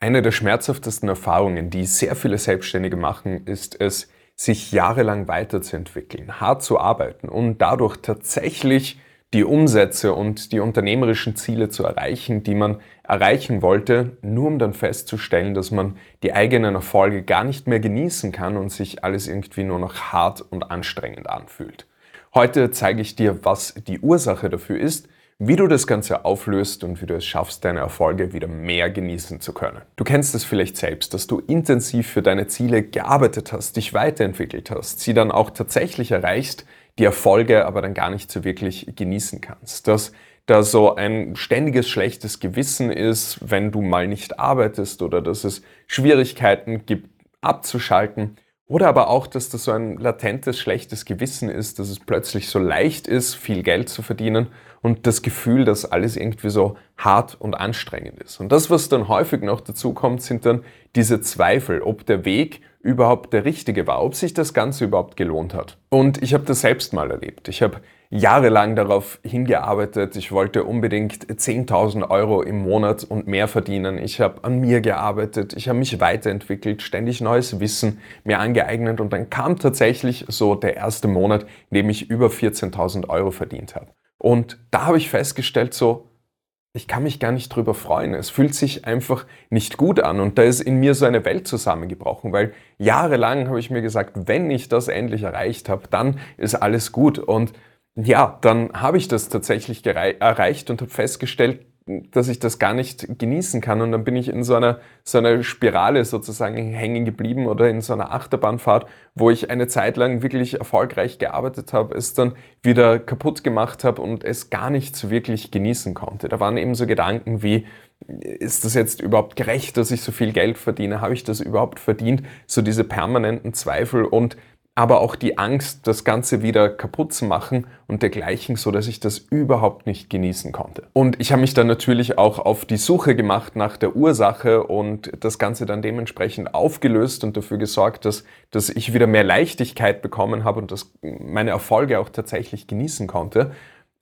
Eine der schmerzhaftesten Erfahrungen, die sehr viele Selbstständige machen, ist es, sich jahrelang weiterzuentwickeln, hart zu arbeiten und dadurch tatsächlich die Umsätze und die unternehmerischen Ziele zu erreichen, die man erreichen wollte, nur um dann festzustellen, dass man die eigenen Erfolge gar nicht mehr genießen kann und sich alles irgendwie nur noch hart und anstrengend anfühlt. Heute zeige ich dir, was die Ursache dafür ist, wie du das Ganze auflöst und wie du es schaffst, deine Erfolge wieder mehr genießen zu können. Du kennst es vielleicht selbst, dass du intensiv für deine Ziele gearbeitet hast, dich weiterentwickelt hast, sie dann auch tatsächlich erreichst, die Erfolge aber dann gar nicht so wirklich genießen kannst. Dass da so ein ständiges schlechtes Gewissen ist, wenn du mal nicht arbeitest oder dass es Schwierigkeiten gibt abzuschalten. Oder aber auch, dass das so ein latentes, schlechtes Gewissen ist, dass es plötzlich so leicht ist, viel Geld zu verdienen und das Gefühl, dass alles irgendwie so hart und anstrengend ist. Und das, was dann häufig noch dazu kommt, sind dann diese Zweifel, ob der Weg überhaupt der richtige war, ob sich das Ganze überhaupt gelohnt hat. Und ich habe das selbst mal erlebt. Ich habe jahrelang darauf hingearbeitet. Ich wollte unbedingt 10.000 Euro im Monat und mehr verdienen. Ich habe an mir gearbeitet, ich habe mich weiterentwickelt, ständig neues Wissen mir angeeignet und dann kam tatsächlich so der erste Monat, in dem ich über 14.000 Euro verdient habe. Und da habe ich festgestellt, so, ich kann mich gar nicht drüber freuen. Es fühlt sich einfach nicht gut an. Und da ist in mir so eine Welt zusammengebrochen, weil jahrelang habe ich mir gesagt, wenn ich das endlich erreicht habe, dann ist alles gut. Und ja, dann habe ich das tatsächlich erreicht und habe festgestellt, dass ich das gar nicht genießen kann. Und dann bin ich in so einer, so einer Spirale sozusagen hängen geblieben oder in so einer Achterbahnfahrt, wo ich eine Zeit lang wirklich erfolgreich gearbeitet habe, es dann wieder kaputt gemacht habe und es gar nicht so wirklich genießen konnte. Da waren eben so Gedanken wie, ist das jetzt überhaupt gerecht, dass ich so viel Geld verdiene? Habe ich das überhaupt verdient? So diese permanenten Zweifel und aber auch die Angst, das Ganze wieder kaputt zu machen und dergleichen, so dass ich das überhaupt nicht genießen konnte. Und ich habe mich dann natürlich auch auf die Suche gemacht nach der Ursache und das Ganze dann dementsprechend aufgelöst und dafür gesorgt, dass, dass ich wieder mehr Leichtigkeit bekommen habe und dass meine Erfolge auch tatsächlich genießen konnte.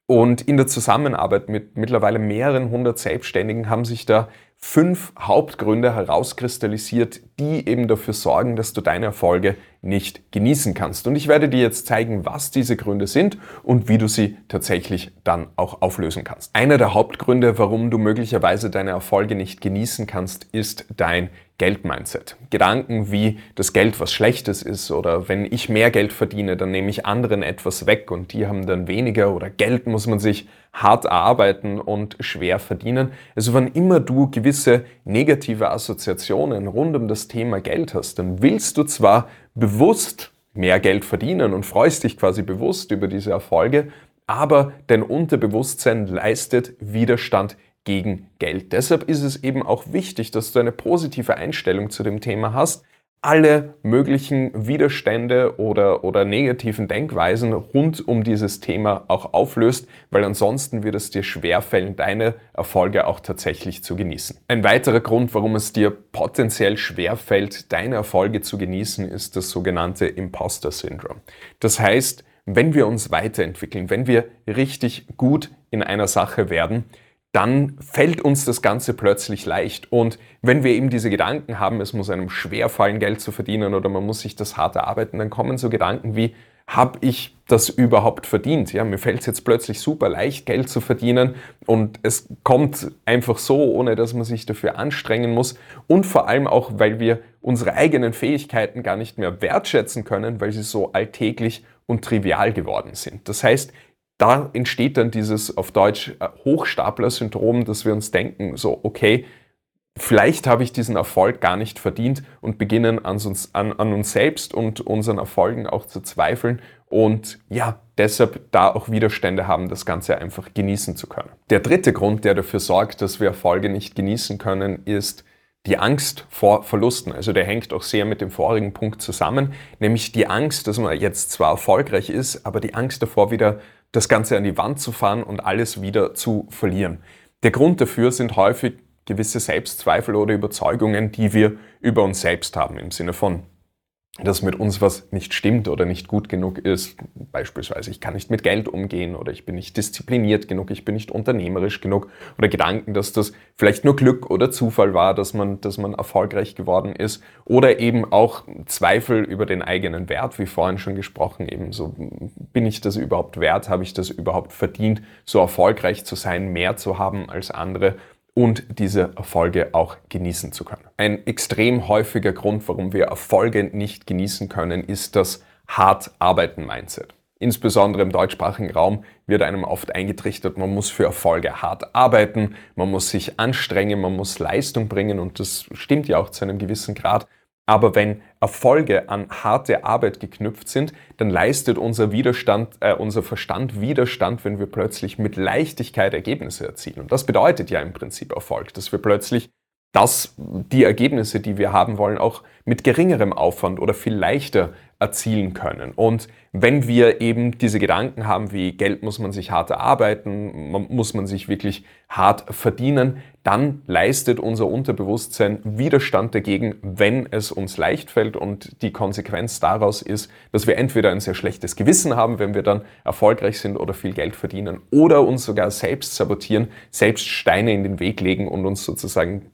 Und in der Zusammenarbeit mit mittlerweile mehreren hundert Selbstständigen haben sich da fünf Hauptgründe herauskristallisiert, die eben dafür sorgen, dass du deine Erfolge nicht genießen kannst. Und ich werde dir jetzt zeigen, was diese Gründe sind und wie du sie tatsächlich dann auch auflösen kannst. Einer der Hauptgründe, warum du möglicherweise deine Erfolge nicht genießen kannst, ist dein Geldmindset. Gedanken wie das Geld was Schlechtes ist oder wenn ich mehr Geld verdiene, dann nehme ich anderen etwas weg und die haben dann weniger oder Geld muss man sich hart erarbeiten und schwer verdienen. Also wann immer du gewisse negative Assoziationen rund um das Thema Geld hast, dann willst du zwar bewusst mehr Geld verdienen und freust dich quasi bewusst über diese Erfolge, aber dein Unterbewusstsein leistet Widerstand gegen Geld. Deshalb ist es eben auch wichtig, dass du eine positive Einstellung zu dem Thema hast, alle möglichen Widerstände oder, oder negativen Denkweisen rund um dieses Thema auch auflöst, weil ansonsten wird es dir schwerfällen, deine Erfolge auch tatsächlich zu genießen. Ein weiterer Grund, warum es dir potenziell schwerfällt, deine Erfolge zu genießen, ist das sogenannte Imposter-Syndrom. Das heißt, wenn wir uns weiterentwickeln, wenn wir richtig gut in einer Sache werden, dann fällt uns das Ganze plötzlich leicht. Und wenn wir eben diese Gedanken haben, es muss einem schwer fallen, Geld zu verdienen oder man muss sich das hart erarbeiten, dann kommen so Gedanken wie, habe ich das überhaupt verdient? Ja, mir fällt es jetzt plötzlich super leicht, Geld zu verdienen und es kommt einfach so, ohne dass man sich dafür anstrengen muss und vor allem auch, weil wir unsere eigenen Fähigkeiten gar nicht mehr wertschätzen können, weil sie so alltäglich und trivial geworden sind. Das heißt, da entsteht dann dieses auf Deutsch äh, Hochstapler-Syndrom, dass wir uns denken, so, okay, vielleicht habe ich diesen Erfolg gar nicht verdient und beginnen an uns, an, an uns selbst und unseren Erfolgen auch zu zweifeln und ja, deshalb da auch Widerstände haben, das Ganze einfach genießen zu können. Der dritte Grund, der dafür sorgt, dass wir Erfolge nicht genießen können, ist die Angst vor Verlusten. Also der hängt auch sehr mit dem vorigen Punkt zusammen, nämlich die Angst, dass man jetzt zwar erfolgreich ist, aber die Angst davor wieder das Ganze an die Wand zu fahren und alles wieder zu verlieren. Der Grund dafür sind häufig gewisse Selbstzweifel oder Überzeugungen, die wir über uns selbst haben, im Sinne von, dass mit uns was nicht stimmt oder nicht gut genug ist. Beispielsweise, ich kann nicht mit Geld umgehen oder ich bin nicht diszipliniert genug, ich bin nicht unternehmerisch genug. Oder Gedanken, dass das vielleicht nur Glück oder Zufall war, dass man, dass man erfolgreich geworden ist. Oder eben auch Zweifel über den eigenen Wert, wie vorhin schon gesprochen, eben so, bin ich das überhaupt wert, habe ich das überhaupt verdient, so erfolgreich zu sein, mehr zu haben als andere und diese Erfolge auch genießen zu können. Ein extrem häufiger Grund, warum wir Erfolge nicht genießen können, ist das hart arbeiten Mindset. Insbesondere im deutschsprachigen Raum wird einem oft eingetrichtert, man muss für Erfolge hart arbeiten, man muss sich anstrengen, man muss Leistung bringen und das stimmt ja auch zu einem gewissen Grad. Aber wenn Erfolge an harte Arbeit geknüpft sind, dann leistet unser Widerstand, äh, unser Verstand Widerstand, wenn wir plötzlich mit Leichtigkeit Ergebnisse erzielen. Und das bedeutet ja im Prinzip Erfolg, dass wir plötzlich dass die Ergebnisse, die wir haben wollen, auch mit geringerem Aufwand oder viel leichter erzielen können. Und wenn wir eben diese Gedanken haben, wie Geld muss man sich hart erarbeiten, muss man sich wirklich hart verdienen, dann leistet unser Unterbewusstsein Widerstand dagegen, wenn es uns leicht fällt. Und die Konsequenz daraus ist, dass wir entweder ein sehr schlechtes Gewissen haben, wenn wir dann erfolgreich sind oder viel Geld verdienen, oder uns sogar selbst sabotieren, selbst Steine in den Weg legen und uns sozusagen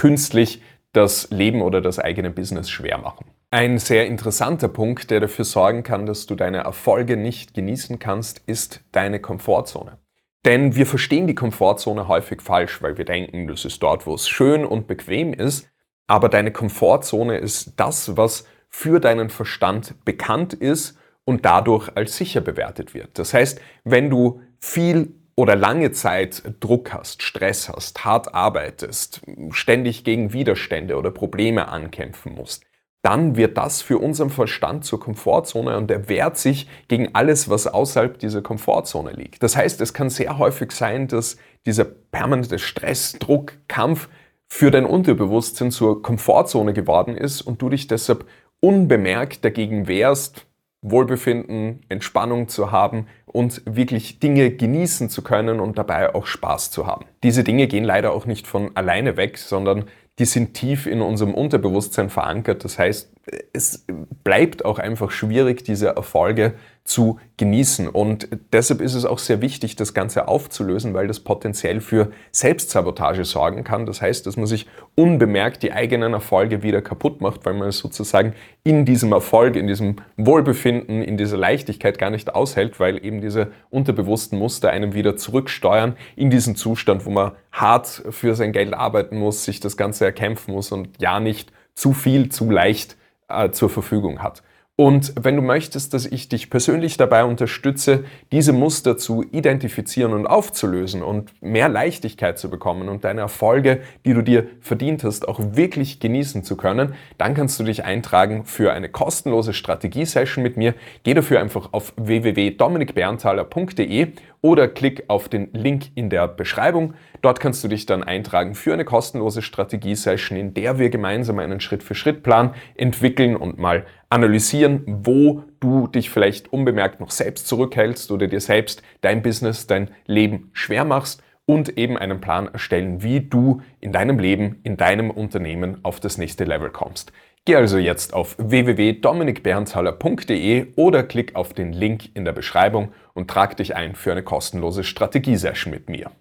künstlich das Leben oder das eigene Business schwer machen. Ein sehr interessanter Punkt, der dafür sorgen kann, dass du deine Erfolge nicht genießen kannst, ist deine Komfortzone. Denn wir verstehen die Komfortzone häufig falsch, weil wir denken, das ist dort, wo es schön und bequem ist. Aber deine Komfortzone ist das, was für deinen Verstand bekannt ist und dadurch als sicher bewertet wird. Das heißt, wenn du viel oder lange Zeit Druck hast, Stress hast, hart arbeitest, ständig gegen Widerstände oder Probleme ankämpfen musst, dann wird das für unseren Verstand zur Komfortzone und er wehrt sich gegen alles, was außerhalb dieser Komfortzone liegt. Das heißt, es kann sehr häufig sein, dass dieser permanente Stress, Druck, Kampf für dein Unterbewusstsein zur Komfortzone geworden ist und du dich deshalb unbemerkt dagegen wehrst, Wohlbefinden, Entspannung zu haben und wirklich Dinge genießen zu können und dabei auch Spaß zu haben. Diese Dinge gehen leider auch nicht von alleine weg, sondern die sind tief in unserem Unterbewusstsein verankert. Das heißt, es bleibt auch einfach schwierig, diese Erfolge zu genießen. Und deshalb ist es auch sehr wichtig, das Ganze aufzulösen, weil das potenziell für Selbstsabotage sorgen kann. Das heißt, dass man sich unbemerkt die eigenen Erfolge wieder kaputt macht, weil man es sozusagen in diesem Erfolg, in diesem Wohlbefinden, in dieser Leichtigkeit gar nicht aushält, weil eben diese unterbewussten Muster einem wieder zurücksteuern in diesen Zustand, wo man hart für sein Geld arbeiten muss, sich das Ganze erkämpfen muss und ja nicht zu viel, zu leicht äh, zur Verfügung hat. Und wenn du möchtest, dass ich dich persönlich dabei unterstütze, diese Muster zu identifizieren und aufzulösen und mehr Leichtigkeit zu bekommen und deine Erfolge, die du dir verdient hast, auch wirklich genießen zu können, dann kannst du dich eintragen für eine kostenlose Strategie-Session mit mir. Geh dafür einfach auf www.dominikberntaler.de oder klick auf den Link in der Beschreibung. Dort kannst du dich dann eintragen für eine kostenlose Strategie-Session, in der wir gemeinsam einen Schritt-für-Schritt-Plan entwickeln und mal analysieren, wo du dich vielleicht unbemerkt noch selbst zurückhältst oder dir selbst dein Business, dein Leben schwer machst und eben einen Plan erstellen, wie du in deinem Leben, in deinem Unternehmen auf das nächste Level kommst. Geh also jetzt auf www.dominikberntaler.de oder klick auf den Link in der Beschreibung und trag dich ein für eine kostenlose Strategiesession mit mir.